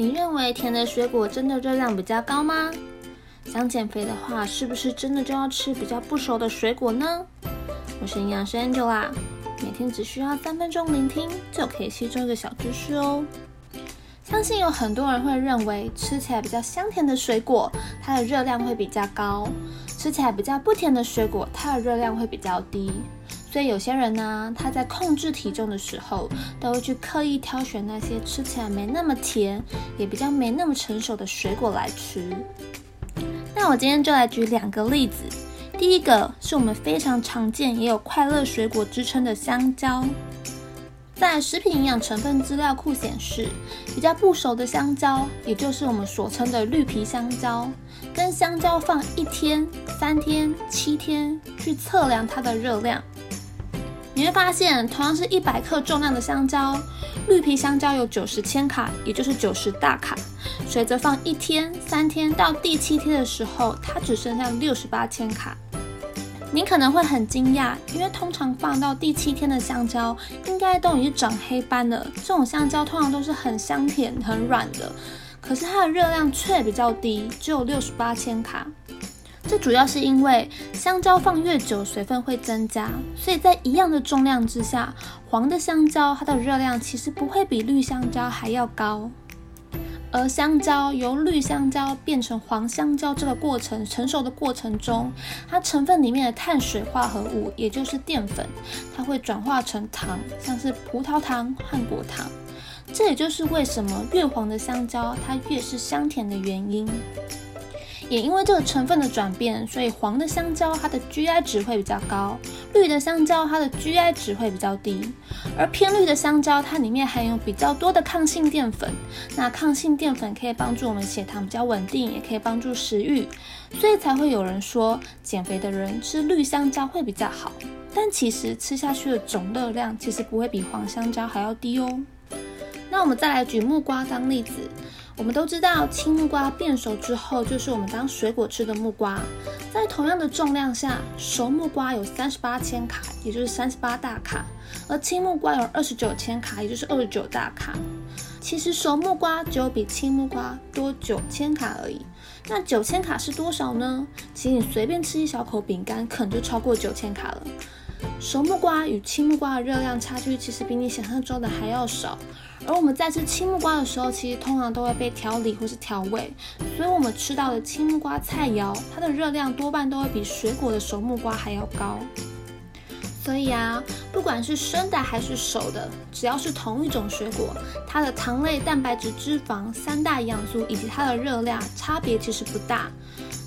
你认为甜的水果真的热量比较高吗？想减肥的话，是不是真的就要吃比较不熟的水果呢？我是营养师 Angela，每天只需要三分钟聆听，就可以吸收一个小知识哦。相信有很多人会认为，吃起来比较香甜的水果，它的热量会比较高；吃起来比较不甜的水果，它的热量会比较低。所以有些人呢，他在控制体重的时候，都会去刻意挑选那些吃起来没那么甜，也比较没那么成熟的水果来吃。那我今天就来举两个例子。第一个是我们非常常见，也有快乐水果之称的香蕉。在食品营养成分资料库显示，比较不熟的香蕉，也就是我们所称的绿皮香蕉，跟香蕉放一天、三天、七天去测量它的热量。你会发现，同样是一百克重量的香蕉，绿皮香蕉有九十千卡，也就是九十大卡。随着放一天、三天到第七天的时候，它只剩下六十八千卡。你可能会很惊讶，因为通常放到第七天的香蕉，应该都已经长黑斑了。这种香蕉通常都是很香甜、很软的，可是它的热量却比较低，只有六十八千卡。这主要是因为香蕉放越久，水分会增加，所以在一样的重量之下，黄的香蕉它的热量其实不会比绿香蕉还要高。而香蕉由绿香蕉变成黄香蕉这个过程成熟的过程中，它成分里面的碳水化合物，也就是淀粉，它会转化成糖，像是葡萄糖和果糖。这也就是为什么越黄的香蕉它越是香甜的原因。也因为这个成分的转变，所以黄的香蕉它的 GI 值会比较高，绿的香蕉它的 GI 值会比较低。而偏绿的香蕉，它里面含有比较多的抗性淀粉，那抗性淀粉可以帮助我们血糖比较稳定，也可以帮助食欲，所以才会有人说减肥的人吃绿香蕉会比较好。但其实吃下去的总热量其实不会比黄香蕉还要低哦。那我们再来举木瓜当例子。我们都知道，青木瓜变熟之后，就是我们当水果吃的木瓜。在同样的重量下，熟木瓜有三十八千卡，也就是三十八大卡；而青木瓜有二十九千卡，也就是二十九大卡。其实熟木瓜只有比青木瓜多九千卡而已。那九千卡是多少呢？其实你随便吃一小口饼干，可能就超过九千卡了。熟木瓜与青木瓜的热量差距，其实比你想象中的还要少。而我们在吃青木瓜的时候，其实通常都会被调理或是调味，所以我们吃到的青木瓜菜肴，它的热量多半都会比水果的熟木瓜还要高。所以啊，不管是生的还是熟的，只要是同一种水果，它的糖类、蛋白质、脂肪三大营养素以及它的热量差别其实不大。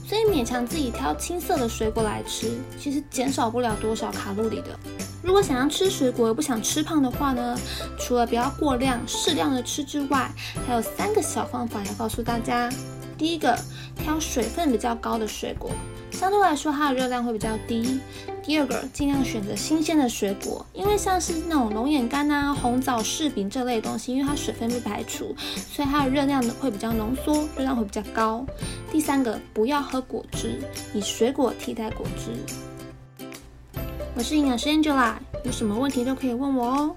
所以勉强自己挑青色的水果来吃，其实减少不了多少卡路里的。如果想要吃水果又不想吃胖的话呢，除了不要过量，适量的吃之外，还有三个小方法要告诉大家。第一个，挑水分比较高的水果，相对来说它的热量会比较低。第二个，尽量选择新鲜的水果，因为像是那种龙眼干啊、红枣、柿饼这类东西，因为它水分被排除，所以它的热量会比较浓缩，热量会比较高。第三个，不要喝果汁，以水果替代果汁。我是营养师 Angela，有什么问题都可以问我哦。